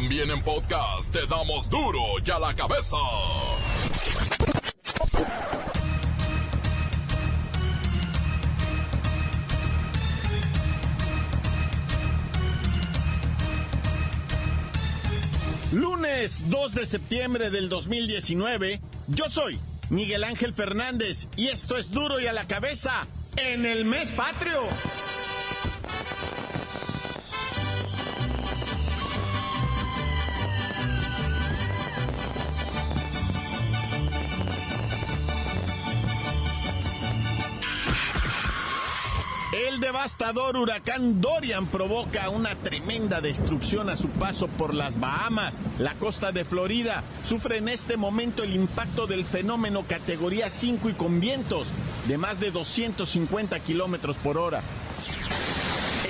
También en podcast te damos duro y a la cabeza. Lunes 2 de septiembre del 2019, yo soy Miguel Ángel Fernández y esto es duro y a la cabeza en el mes patrio. Devastador huracán Dorian provoca una tremenda destrucción a su paso por las Bahamas. La costa de Florida sufre en este momento el impacto del fenómeno categoría 5 y con vientos de más de 250 kilómetros por hora.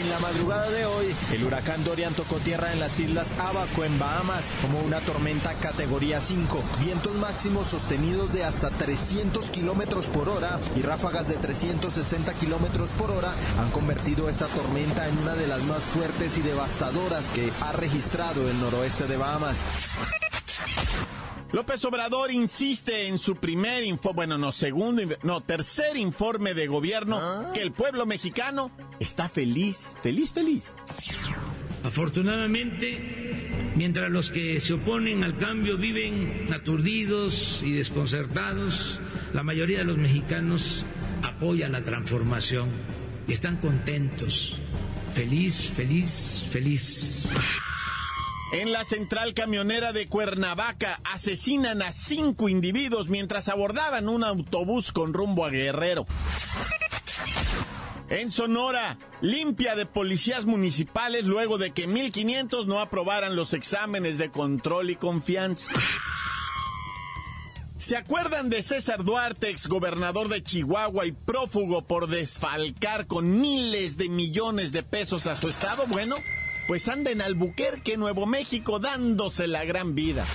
En la madrugada de hoy, el huracán Dorian tocó tierra en las islas Abaco, en Bahamas, como una tormenta categoría 5. Vientos máximos sostenidos de hasta 300 kilómetros por hora y ráfagas de 360 kilómetros por hora han convertido esta tormenta en una de las más fuertes y devastadoras que ha registrado el noroeste de Bahamas. López Obrador insiste en su primer informe, bueno, no, segundo, no, tercer informe de gobierno que el pueblo mexicano está feliz, feliz, feliz. Afortunadamente, mientras los que se oponen al cambio viven aturdidos y desconcertados, la mayoría de los mexicanos apoya la transformación y están contentos. Feliz, feliz, feliz. En la central camionera de Cuernavaca asesinan a cinco individuos mientras abordaban un autobús con rumbo a Guerrero. En Sonora, limpia de policías municipales luego de que 1500 no aprobaran los exámenes de control y confianza. ¿Se acuerdan de César Duarte, exgobernador de Chihuahua y prófugo por desfalcar con miles de millones de pesos a su estado? Bueno, pues anda en Albuquerque, Nuevo México, dándose la gran vida.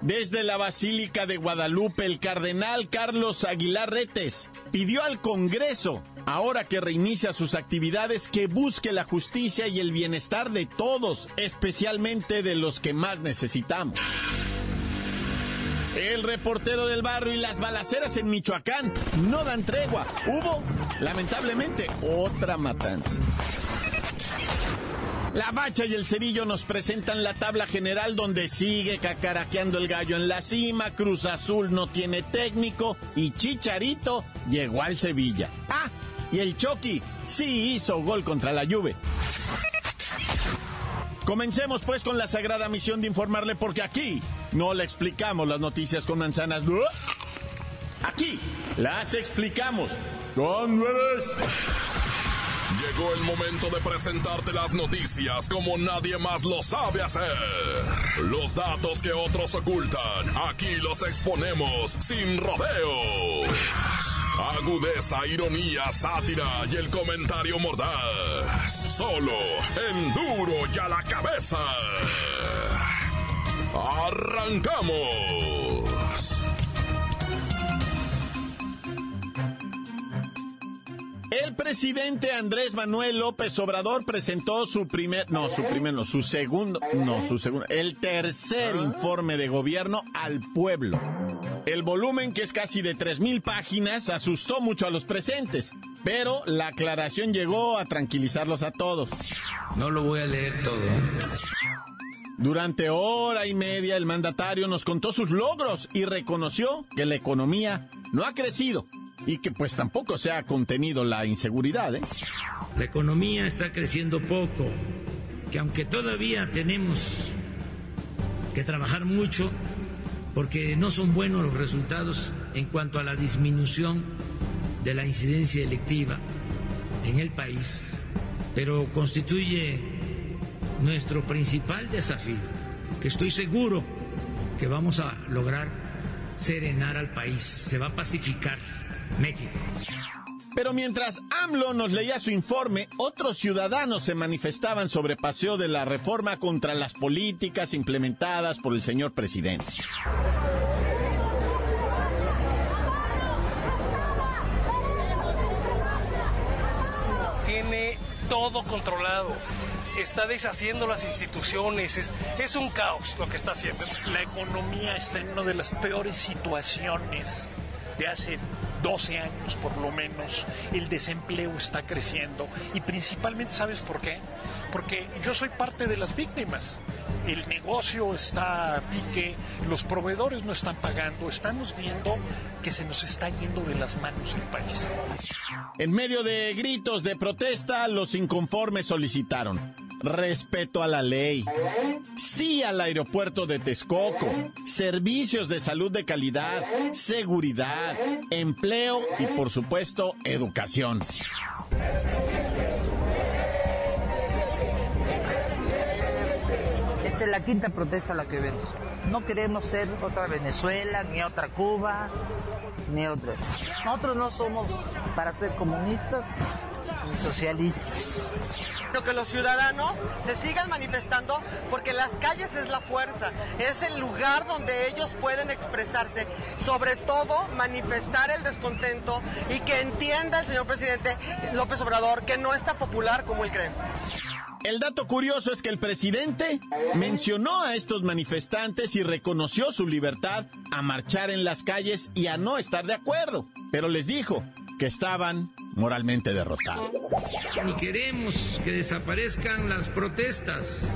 Desde la Basílica de Guadalupe, el cardenal Carlos Aguilar Retes pidió al Congreso, ahora que reinicia sus actividades, que busque la justicia y el bienestar de todos, especialmente de los que más necesitamos. El reportero del barrio y las balaceras en Michoacán no dan tregua. Hubo, lamentablemente, otra matanza. La Bacha y el Cerillo nos presentan la tabla general donde sigue cacaraqueando el gallo en la cima, Cruz Azul no tiene técnico y Chicharito llegó al Sevilla. Ah, y el Chucky sí hizo gol contra la Juve. Comencemos pues con la sagrada misión de informarle porque aquí no le explicamos las noticias con manzanas. Aquí las explicamos con nueves. Llegó el momento de presentarte las noticias como nadie más lo sabe hacer. Los datos que otros ocultan, aquí los exponemos sin rodeos. Agudeza, ironía, sátira y el comentario mordaz. Solo en duro y a la cabeza. ¡Arrancamos! El presidente Andrés Manuel López Obrador presentó su primer, no, su primer, no, su segundo, no, su segundo, el tercer informe de gobierno al pueblo. El volumen, que es casi de 3.000 páginas, asustó mucho a los presentes, pero la aclaración llegó a tranquilizarlos a todos. No lo voy a leer todo. ¿eh? Durante hora y media el mandatario nos contó sus logros y reconoció que la economía no ha crecido y que pues tampoco se ha contenido la inseguridad. ¿eh? La economía está creciendo poco, que aunque todavía tenemos que trabajar mucho, porque no son buenos los resultados en cuanto a la disminución de la incidencia electiva en el país, pero constituye nuestro principal desafío, que estoy seguro que vamos a lograr serenar al país, se va a pacificar México. Pero mientras AMLO nos leía su informe, otros ciudadanos se manifestaban sobre paseo de la reforma contra las políticas implementadas por el señor presidente. Tiene todo controlado. está deshaciendo las instituciones, es, es un caos lo que está haciendo. La economía está en una de las peores situaciones de hace 12 años por lo menos, el desempleo está creciendo y principalmente, ¿sabes por qué? Porque yo soy parte de las víctimas. El negocio está a pique, los proveedores no están pagando, estamos viendo que se nos está yendo de las manos el país. En medio de gritos de protesta, los inconformes solicitaron respeto a la ley, sí al aeropuerto de Texcoco, servicios de salud de calidad, seguridad, empleo y por supuesto educación. Esta es la quinta protesta a la que vemos. No queremos ser otra Venezuela, ni otra Cuba, ni otra. Nosotros no somos para ser comunistas, socialistas. Que los ciudadanos se sigan manifestando porque las calles es la fuerza, es el lugar donde ellos pueden expresarse, sobre todo manifestar el descontento y que entienda el señor presidente López Obrador que no está popular como él cree. El dato curioso es que el presidente mencionó a estos manifestantes y reconoció su libertad a marchar en las calles y a no estar de acuerdo, pero les dijo que estaban moralmente derrotado. Ni queremos que desaparezcan las protestas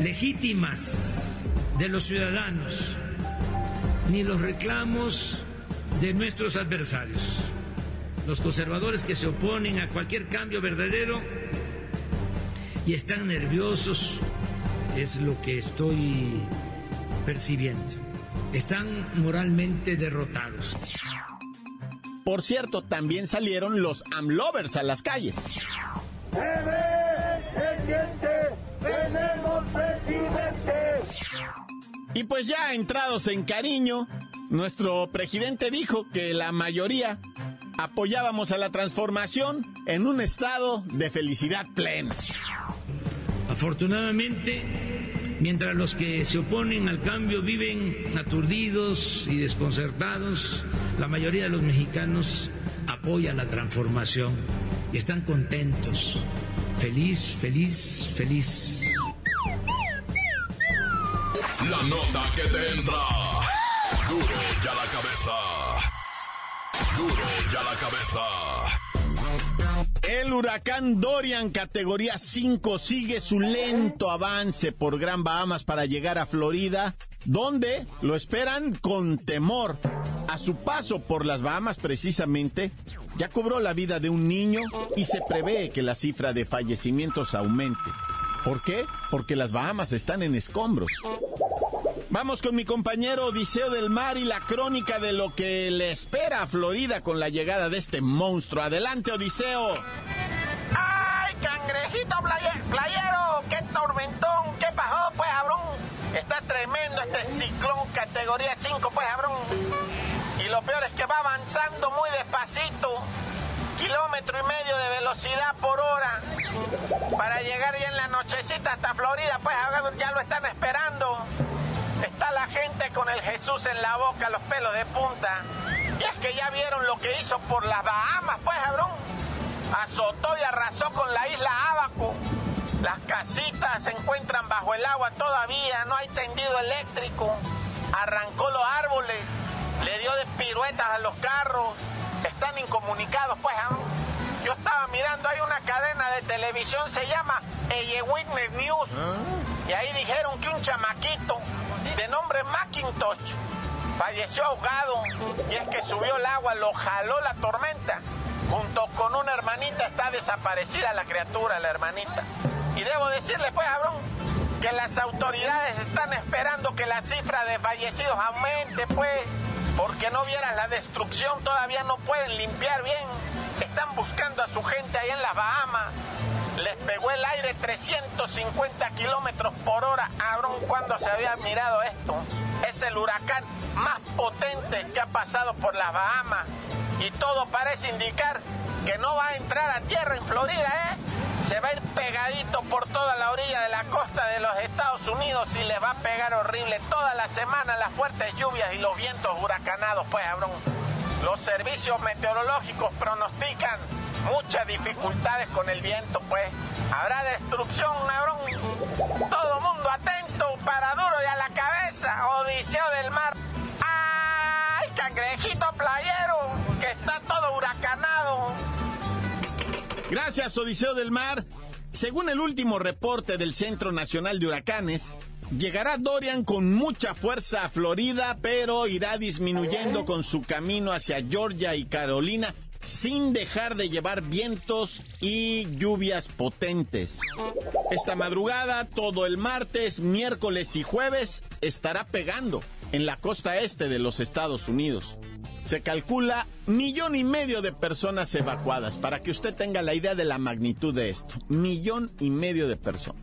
legítimas de los ciudadanos, ni los reclamos de nuestros adversarios. Los conservadores que se oponen a cualquier cambio verdadero y están nerviosos, es lo que estoy percibiendo. Están moralmente derrotados. Por cierto, también salieron los AMLovers a las calles. Y pues ya entrados en cariño, nuestro presidente dijo que la mayoría apoyábamos a la transformación en un estado de felicidad plena. Afortunadamente, mientras los que se oponen al cambio viven aturdidos y desconcertados, la mayoría de los mexicanos apoya la transformación y están contentos. Feliz, feliz, feliz. La nota que te entra. Duro ya la cabeza. Duro ya la cabeza. El huracán Dorian categoría 5 sigue su lento avance por Gran Bahamas para llegar a Florida, donde lo esperan con temor. A su paso por las Bahamas precisamente, ya cobró la vida de un niño y se prevé que la cifra de fallecimientos aumente. ¿Por qué? Porque las Bahamas están en escombros. Vamos con mi compañero Odiseo del Mar y la crónica de lo que le espera a Florida con la llegada de este monstruo. Adelante, Odiseo. ¡Ay, cangrejito playero! ¡Qué tormentón! ¿Qué pasó, pues, abrón? Está tremendo este ciclón categoría 5, pues, abrón. Lo peor es que va avanzando muy despacito kilómetro y medio de velocidad por hora para llegar ya en la nochecita hasta Florida, pues ya lo están esperando. Está la gente con el Jesús en la boca, los pelos de punta. Y es que ya vieron lo que hizo por las Bahamas, pues, cabrón. Azotó y arrasó con la isla Abaco. Las casitas se encuentran bajo el agua todavía, no hay tendido eléctrico. Arrancó los árboles, le dio de piruetas a los carros. Están incomunicados, pues, Yo estaba mirando, hay una cadena de televisión, se llama Eye Witness News. Y ahí dijeron que un chamaquito de nombre Macintosh falleció ahogado y es que subió el agua, lo jaló la tormenta. Junto con una hermanita está desaparecida la criatura, la hermanita. Y debo decirle, pues, Abrón, que las autoridades están esperando que la cifra de fallecidos aumente, pues, porque no vieran la destrucción, todavía no pueden limpiar bien. Están buscando a su gente ahí en las Bahamas les pegó el aire 350 kilómetros por hora. Abrón, cuando se había mirado esto? Es el huracán más potente que ha pasado por las Bahamas. Y todo parece indicar que no va a entrar a tierra en Florida, ¿eh? Se va a ir pegadito por toda la orilla de la costa de los Estados Unidos y le va a pegar horrible toda la semana las fuertes lluvias y los vientos huracanados, pues, Abrón. Los servicios meteorológicos pronostican muchas dificultades con el viento, pues. Habrá destrucción, cabrón. Todo mundo atento, para duro y a la cabeza. Odiseo del mar. ¡Ay, cangrejito playero! Huracanado. Gracias, Odiseo del Mar. Según el último reporte del Centro Nacional de Huracanes, llegará Dorian con mucha fuerza a Florida, pero irá disminuyendo con su camino hacia Georgia y Carolina sin dejar de llevar vientos y lluvias potentes. Esta madrugada, todo el martes, miércoles y jueves estará pegando en la costa este de los Estados Unidos. Se calcula millón y medio de personas evacuadas, para que usted tenga la idea de la magnitud de esto. Millón y medio de personas.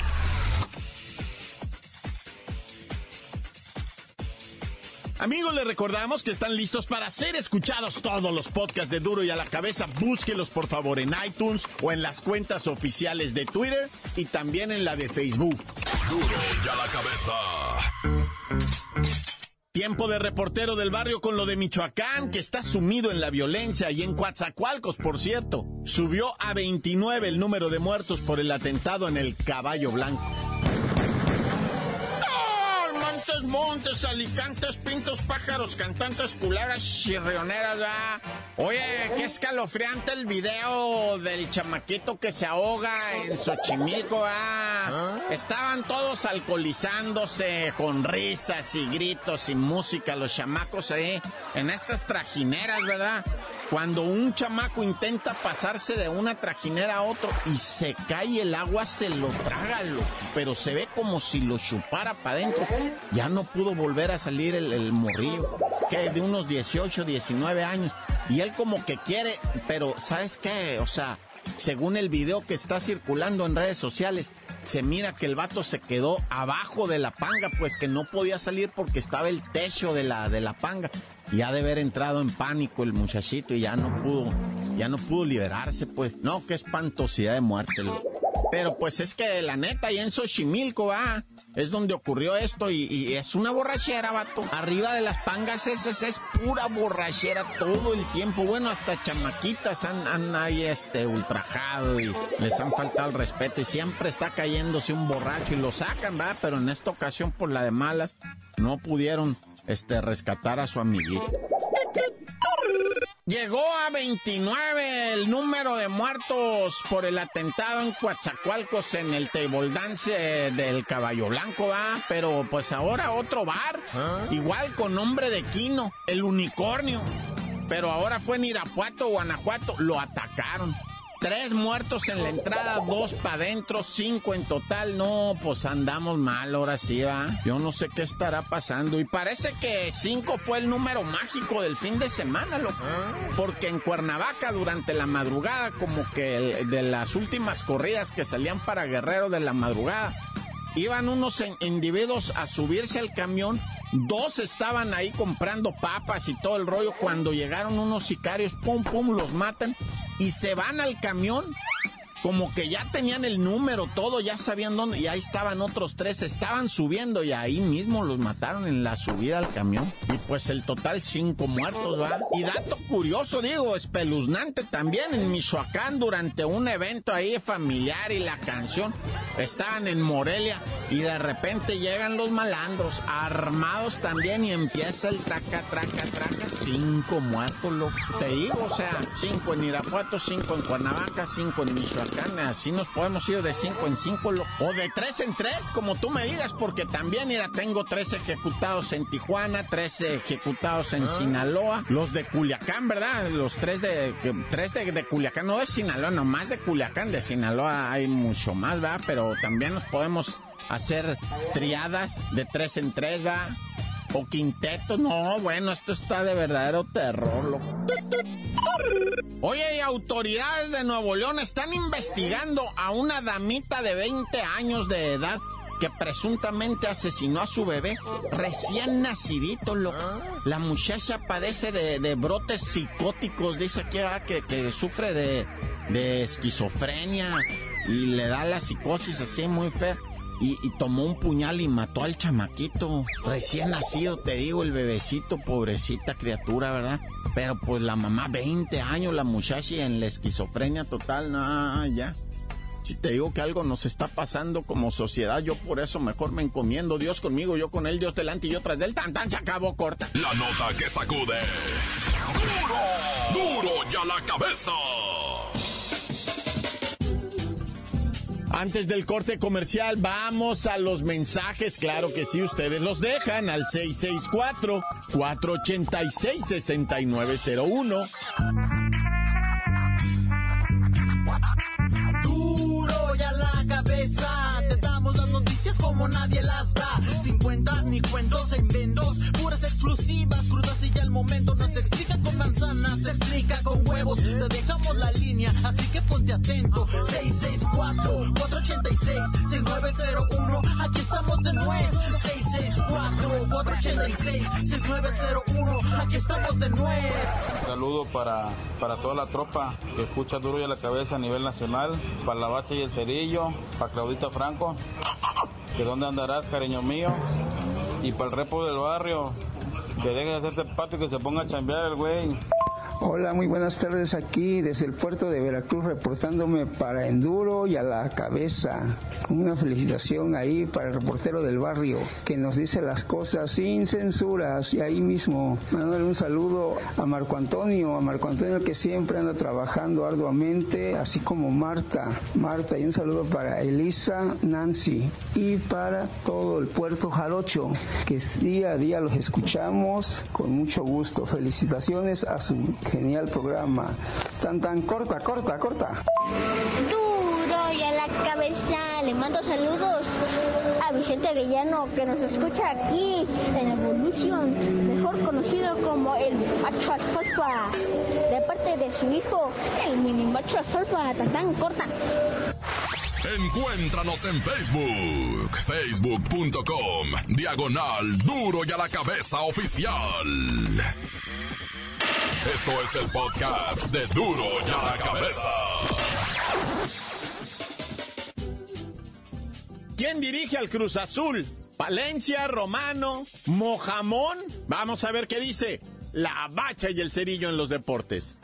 Amigos, les recordamos que están listos para ser escuchados todos los podcasts de Duro y a la cabeza. Búsquelos por favor en iTunes o en las cuentas oficiales de Twitter y también en la de Facebook. Duro y a la cabeza. Tiempo de reportero del barrio con lo de Michoacán, que está sumido en la violencia y en Coatzacoalcos, por cierto. Subió a 29 el número de muertos por el atentado en el Caballo Blanco. Montes, alicantes, pintos, pájaros, cantantes, culebras, chirrioneras, ¿verdad? Oye, qué escalofriante el video del chamaquito que se ahoga en Xochimilco, ¿ah? Estaban todos alcoholizándose con risas y gritos y música, los chamacos ahí, en estas trajineras, ¿verdad? Cuando un chamaco intenta pasarse de una trajinera a otro y se cae el agua, se lo traga, pero se ve como si lo chupara para adentro. Ya no pudo volver a salir el, el morrillo, que es de unos 18, 19 años. Y él como que quiere, pero ¿sabes qué? O sea, según el video que está circulando en redes sociales, se mira que el vato se quedó abajo de la panga, pues que no podía salir porque estaba el techo de la, de la panga. Y ha de haber entrado en pánico el muchachito y ya no pudo, ya no pudo liberarse, pues. No, qué espantosidad de muerte. Pero pues es que la neta, ahí en Xochimilco, va, es donde ocurrió esto y, es una borrachera, vato. Arriba de las pangas esas es pura borrachera todo el tiempo. Bueno, hasta chamaquitas han, han ahí este ultrajado y les han faltado el respeto y siempre está cayéndose un borracho y lo sacan, va, pero en esta ocasión por la de malas no pudieron este rescatar a su amiguito. Llegó a 29 el número de muertos por el atentado en Coatzacoalcos en el table dance del Caballo Blanco, ¿va? Pero pues ahora otro bar, igual con nombre de Quino, el unicornio. Pero ahora fue en Irapuato, Guanajuato, lo atacaron. Tres muertos en la entrada, dos para adentro, cinco en total. No, pues andamos mal ahora sí, va. Yo no sé qué estará pasando. Y parece que cinco fue el número mágico del fin de semana, loco. Porque en Cuernavaca, durante la madrugada, como que de las últimas corridas que salían para Guerrero de la madrugada, iban unos individuos a subirse al camión Dos estaban ahí comprando papas y todo el rollo. Cuando llegaron unos sicarios, pum, pum, los matan y se van al camión como que ya tenían el número, todo, ya sabían dónde, y ahí estaban otros tres, estaban subiendo y ahí mismo los mataron en la subida al camión. Y pues el total cinco muertos, ¿va? Y dato curioso, digo, espeluznante también en Michoacán durante un evento ahí familiar y la canción, estaban en Morelia y de repente llegan los malandros, armados también y empieza el traca, traca, traca, cinco muertos, lo te digo, o sea, cinco en Irapuato, cinco en Cuernavaca, cinco en Michoacán Así nos podemos ir de 5 en 5 o de 3 en 3, como tú me digas, porque también, mira, tengo 3 ejecutados en Tijuana, 3 ejecutados en ah. Sinaloa, los de Culiacán, ¿verdad? Los 3 de, tres de, de, Culiacán, no de Sinaloa, nomás de Culiacán, de Sinaloa hay mucho más, ¿verdad? Pero también nos podemos hacer triadas de 3 en 3, ¿verdad? o quinteto. No, bueno, esto está de verdadero terror, loco. Oye, y autoridades de Nuevo León están investigando a una damita de 20 años de edad que presuntamente asesinó a su bebé recién nacidito, loco. La muchacha padece de, brotes psicóticos, dice que, ah, que, que sufre de, de esquizofrenia y le da la psicosis así muy fea. Y, tomó un puñal y mató al chamaquito. Recién nacido, te digo, el bebecito, pobrecita criatura, ¿verdad? Pero pues la mamá, 20 años, la muchacha en la esquizofrenia total, no, ya. Si te digo que algo nos está pasando como sociedad, yo por eso mejor me encomiendo. Dios conmigo, yo con él, Dios delante y yo tras del tan tan se acabó corta. La nota que sacude. ¡Duro! ¡Duro ya la cabeza! Antes del corte comercial, vamos a los mensajes. Claro que sí, ustedes los dejan al 664-486-6901. Noticias como nadie las da. Sin cuentas ni cuentos en vendos, puras exclusivas, crudas y ya el momento no se explica con manzanas, se explica con huevos. Te dejamos la línea, así que ponte atento. 664-486-6901, aquí estamos de nuez. 664-486-6901, aquí estamos de nuez. Saludo para, para toda la tropa que escucha duro y a la cabeza a nivel nacional, para la bacha y el cerillo, para Claudita Franco, que dónde andarás, cariño mío, y para el repo del barrio, que deje de hacerte patio y que se ponga a chambear el güey. Hola, muy buenas tardes aquí desde el puerto de Veracruz reportándome para Enduro y a la cabeza. Una felicitación ahí para el reportero del barrio que nos dice las cosas sin censuras y ahí mismo mandándole un saludo a Marco Antonio, a Marco Antonio que siempre anda trabajando arduamente, así como Marta, Marta y un saludo para Elisa, Nancy y para todo el puerto Jarocho que día a día los escuchamos con mucho gusto. Felicitaciones a su Genial programa. Tan tan corta, corta, corta. Duro y a la cabeza. Le mando saludos a Vicente Arellano que nos escucha aquí en Evolución, mejor conocido como el macho alfalfa, de parte de su hijo, el mini macho alfalfa, tan tan corta. Encuéntranos en Facebook, facebook.com, diagonal duro y a la cabeza oficial. Esto es el podcast de Duro ya la cabeza. ¿Quién dirige al Cruz Azul? Valencia, Romano, Mojamón. Vamos a ver qué dice la bacha y el cerillo en los deportes.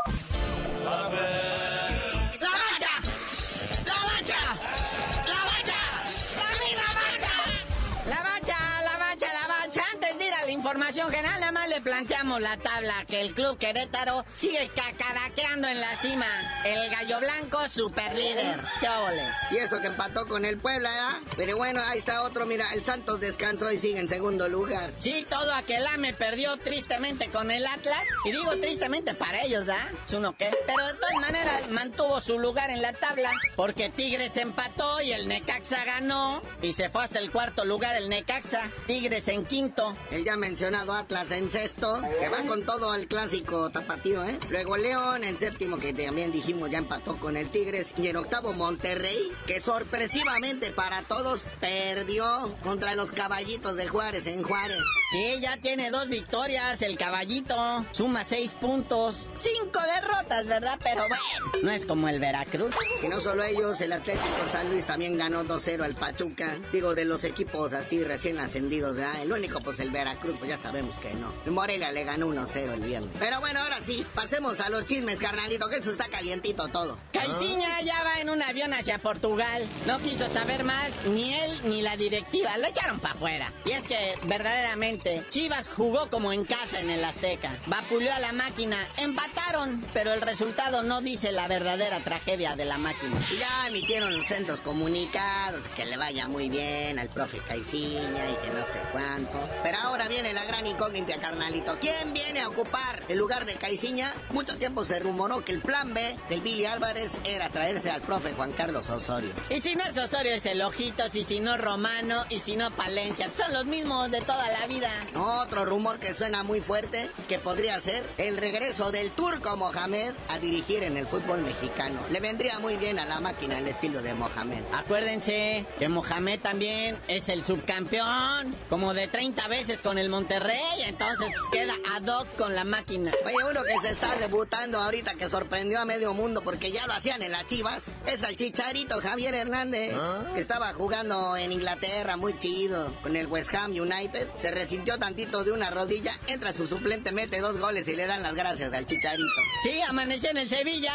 Información general, nada más le planteamos la tabla que el club Querétaro sigue cacaraqueando en la cima. El gallo blanco, super líder. ¡Qué ole! Y eso que empató con el Puebla, ¿eh? Pero bueno, ahí está otro, mira, el Santos descansó y sigue en segundo lugar. Sí, todo aquel me perdió tristemente con el Atlas. Y digo tristemente para ellos, ¿ah? Es uno qué. Pero de todas maneras mantuvo su lugar en la tabla porque Tigres empató y el Necaxa ganó. Y se fue hasta el cuarto lugar el Necaxa. Tigres en quinto. El ya mencionado Atlas en sexto, que va con todo el clásico tapatío, ¿eh? Luego León en séptimo, que también dijimos ya empató con el Tigres. Y en octavo Monterrey, que sorpresivamente para todos perdió contra los caballitos de Juárez en Juárez. Sí, ya tiene dos victorias el caballito. Suma seis puntos. Cinco derrotas, ¿verdad? Pero bueno, no es como el Veracruz. Y no solo ellos, el Atlético San Luis también ganó 2-0 al Pachuca. Digo, de los equipos así recién ascendidos, ¿verdad? El único, pues el Veracruz, pues ya sabemos que no. Morelia le ganó 1-0 el viernes. Pero bueno, ahora sí, pasemos a los chismes, carnalito, que esto está calientito todo. Caiciña ya va en un avión hacia Portugal. No quiso saber más, ni él ni la directiva. Lo echaron para afuera. Y es que, verdaderamente, Chivas jugó como en casa en el Azteca. Vapuleó a la máquina. Empataron, pero el resultado no dice la verdadera tragedia de la máquina. Ya emitieron centros comunicados, que le vaya muy bien al profe Caiciña y que no sé cuánto. Pero ahora viene la gran incógnita, carnalito. ¿Quién viene a ocupar el lugar de Caiciña? Mucho tiempo se rumoró que el plan B del Billy Álvarez era traerse al profe Juan Carlos Osorio. Y si no es Osorio es el Ojitos, y si no Romano, y si no Palencia. Son los mismos de toda la vida. Otro rumor que suena muy fuerte, que podría ser el regreso del turco Mohamed a dirigir en el fútbol mexicano. Le vendría muy bien a la máquina el estilo de Mohamed. Acuérdense que Mohamed también es el subcampeón, como de 30 veces con el Monterrey, entonces pues, queda ad hoc con la máquina. Oye, uno que se está debutando ahorita que sorprendió a medio mundo porque ya lo hacían en las Chivas, es el chicharito Javier Hernández, que estaba jugando en Inglaterra muy chido con el West Ham United, se resintió tantito de una rodilla, entra su suplente, mete dos goles y le dan las gracias al chicharito. Sí, amaneció en el Sevilla.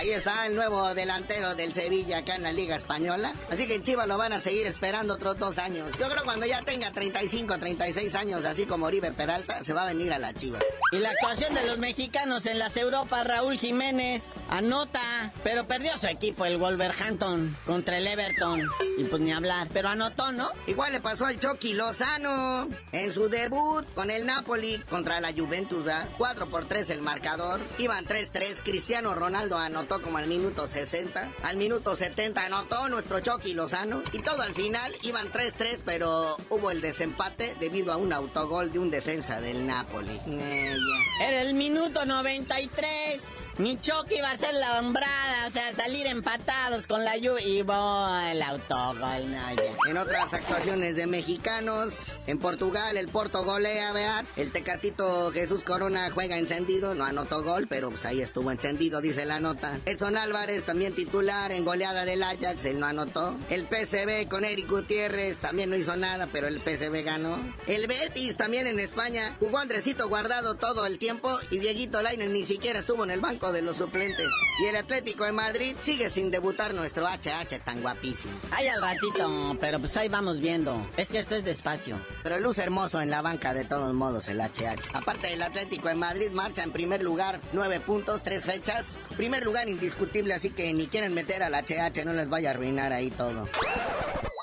Ahí está el nuevo delantero del Sevilla acá en la Liga Española. Así que en Chivas lo van a seguir esperando otros dos años. Yo creo cuando ya tenga 35, 36 años, así como Oribe Peralta, se va a venir a la Chivas. Y la actuación de los mexicanos en las Europas, Raúl Jiménez, anota, pero perdió su equipo, el Wolverhampton, contra el Everton. Y pues ni hablar, pero anotó, ¿no? Igual le pasó al Chucky Lozano en su debut con el Napoli contra la Juventus, ¿verdad? 4 por 3 el marcador. Iban 3-3. Cristiano Ronaldo anotó como al minuto 60. Al minuto 70 anotó nuestro Chucky Lozano. Y todo al final iban 3-3, pero hubo el desempate debido a un autogol de un defensa del Napoli. Eh, ya. Era el minuto 93. Mi Chucky iba a ser la hombrada, o sea, salir empatados con la lluvia y voy el autogol. no. En otras actuaciones de mexicanos, en Portugal el Porto golea, vean. El Tecatito Jesús Corona juega encendido, no anotó gol, pero pues ahí estuvo encendido, dice la nota. Edson Álvarez también titular en goleada del Ajax, él no anotó. El PSV con Eric Gutiérrez también no hizo nada, pero el PSV ganó. El Betis también en España jugó Andresito guardado todo el tiempo y Dieguito Lainez ni siquiera estuvo en el banco de los suplentes. Y el Atlético de Madrid sigue sin debutar nuestro HH tan guapísimo. Ay, al ratito, pero pues ahí vamos viendo. Es que esto es despacio. Pero luce hermoso en la banca de todos modos el HH. Aparte del Atlético de Madrid marcha en primer lugar, nueve puntos, tres fechas. Primer lugar indiscutible, así que ni quieren meter al HH, no les vaya a arruinar ahí todo.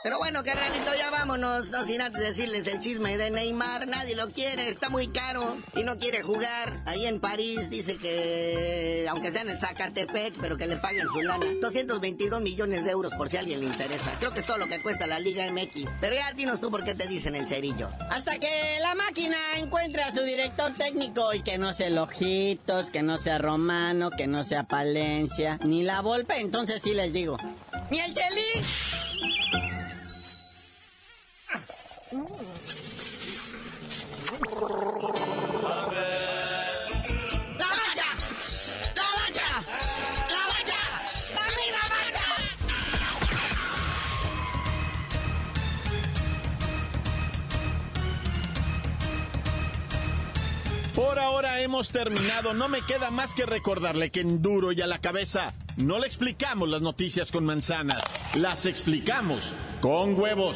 Pero bueno, carnalito, ya vámonos. No sin antes decirles el chisme de Neymar. Nadie lo quiere, está muy caro y no quiere jugar. Ahí en París dice que, aunque sea en el Zacatepec, pero que le paguen su lana. 222 millones de euros por si a alguien le interesa. Creo que es todo lo que cuesta la Liga MX. Pero ya dinos tú por qué te dicen el cerillo. Hasta que la máquina encuentre a su director técnico y que no sea el Ojitos, que no sea Romano, que no sea Palencia, ni la Volpe, entonces sí les digo. ¡Ni el Chelis! Por ahora hemos terminado. No me queda más que recordarle que en duro y a la cabeza no le explicamos las noticias con manzanas, las explicamos con huevos.